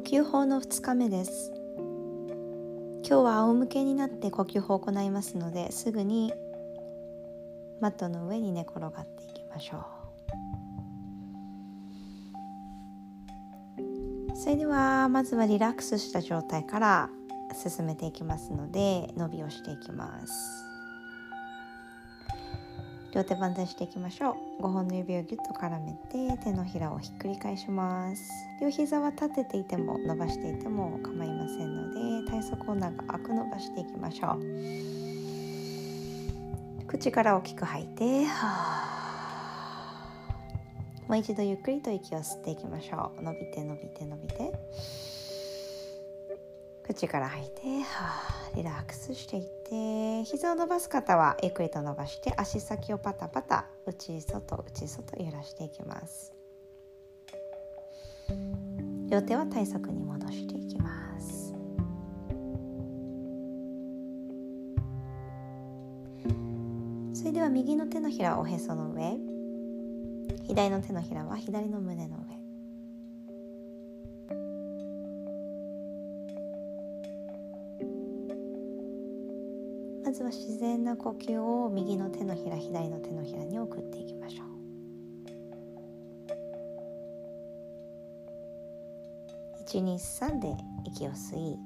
呼吸法の2日目です。今日は仰向けになって呼吸法を行いますのですぐにマットの上に寝転がっていきましょう。それではまずはリラックスした状態から進めていきますので伸びをしていきます。両手万歳していきましょう5本の指をギュッと絡めて手のひらをひっくり返します。両膝は立てていても伸ばしていても構いませんので体側を長く伸ばしていきましょう。口から大きく吐いてもう一度ゆっくりと息を吸っていきましょう。伸びて伸びて伸びて。口から吐いてリラックスしていって膝を伸ばす方はゆっくりと伸ばして足先をパタパタ内外内外揺らしていきます。両手は体側に戻していきます。それでは右の手のひらはおへその上左の手のひらは左の胸の上。まずは自然な呼吸を右の手のひら左の手のひらに送っていきましょう。123で息を吸い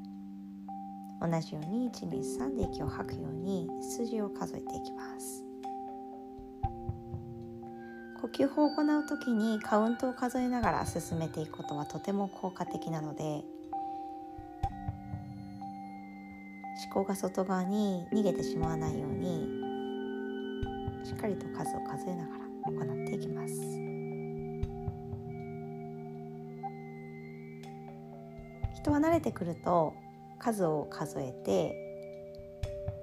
同じように123で息を吐くように数字を数えていきます。呼吸法を行う時にカウントを数えながら進めていくことはとても効果的なので考が外側に逃げてしまわないようにしっかりと数を数えながら行っていきます。人は慣れてくると数を数えて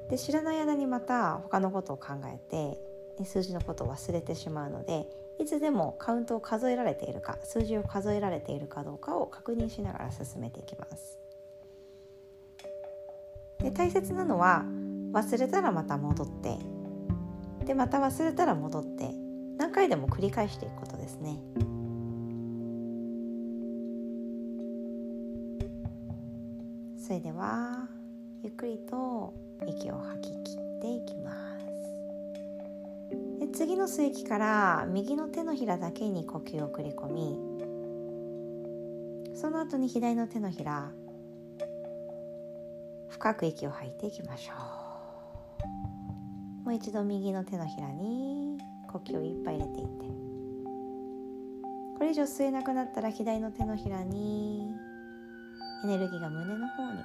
で知らない間にまた他のことを考えて数字のことを忘れてしまうのでいつでもカウントを数えられているか数字を数えられているかどうかを確認しながら進めていきます。で大切なのは忘れたらまた戻って。でまた忘れたら戻って。何回でも繰り返していくことですね。それではゆっくりと息を吐き切っていきます。で次の吸息から右の手のひらだけに呼吸を繰り込みその後に左の手のひら深く息を吐いていきましょう。もう一度右の手のひらに呼吸をいっぱい入れていって。これ以上吸えなくなったら左の手のひらにエネルギーが胸の方に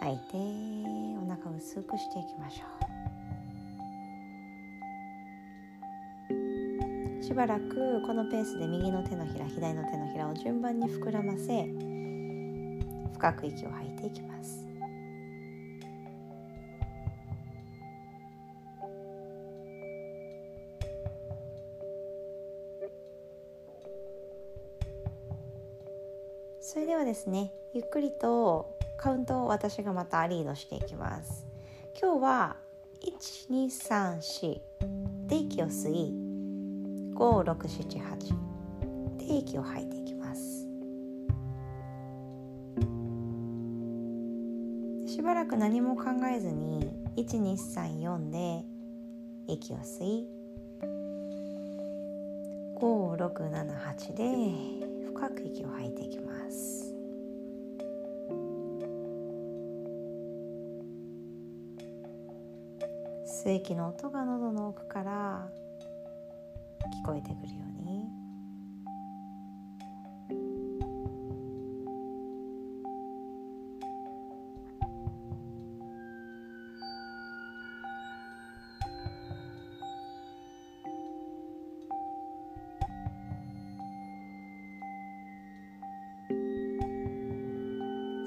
吐いてお腹を薄くしていきましょう。しばらくこのペースで右の手のひら左の手のひらを順番に膨らませ深く息を吐いていきます。それではですねゆっくりとカウントを私がまたリードしていきます。今日は1234で息を吸い5678で息を吐いていきます。らく何も考えずに1234で息を吸い。5678で深く息を吐いていきます。吸息の音が喉の奥から聞こえてくるように。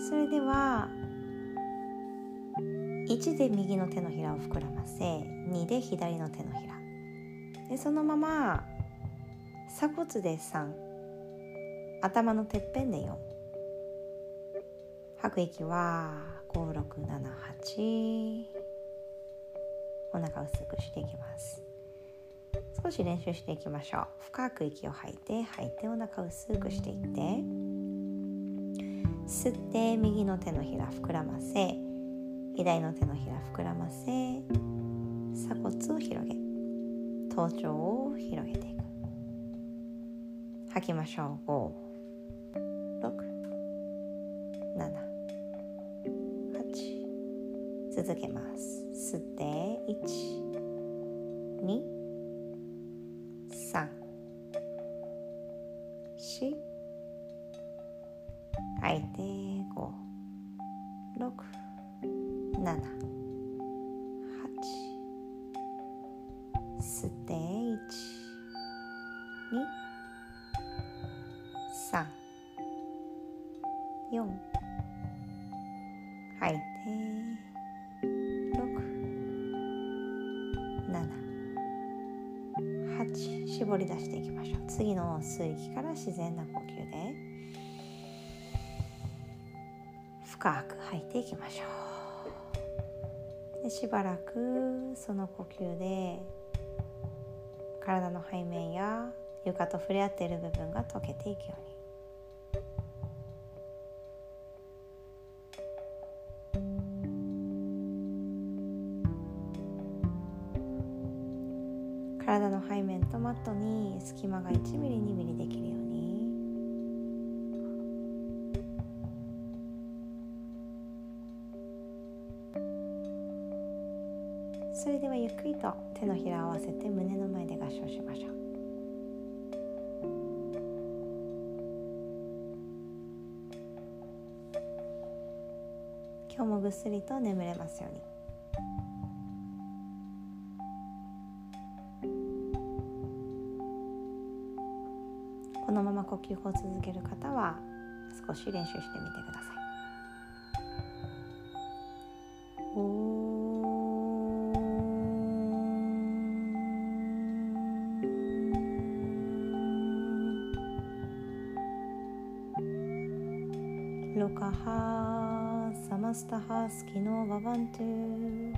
それでは1で右の手のひらを膨らませ2で左の手のひら。でそのまま鎖骨で3頭のてっぺんで4吐く息は5678お腹薄くしていきます。少し練習していきましょう。深く息を吐いて吐いてお腹薄くしていって。吸って右の手のひら膨らませ左の手のひら膨らませ鎖骨を広げ頭頂を広げていく。吐きましょう。567続けます。吸って123吐いて567吸って1 2 3 4吐いて6 7 8絞り出していきましょう次の吸う息から自然な呼吸で深く吐いていきましょう。でしばらくその呼吸で体の背面や床と触れ合っている部分が溶けていくように。体の背面とマットに隙間が1ミリ2ミリできるように。それではゆっくりと手のひらを合わせて胸の前で合掌しましょう今日もぐっすりと眠れますようにこのまま呼吸を続ける方は少し練習してみてください。Lokaha samastaha skino vavantu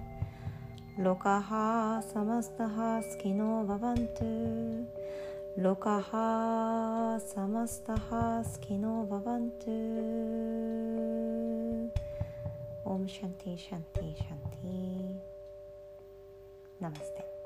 Lokaha samastaha skino vavantu Lokaha samastaha skino vavantu Om Shanti Shanti Shanti Namaste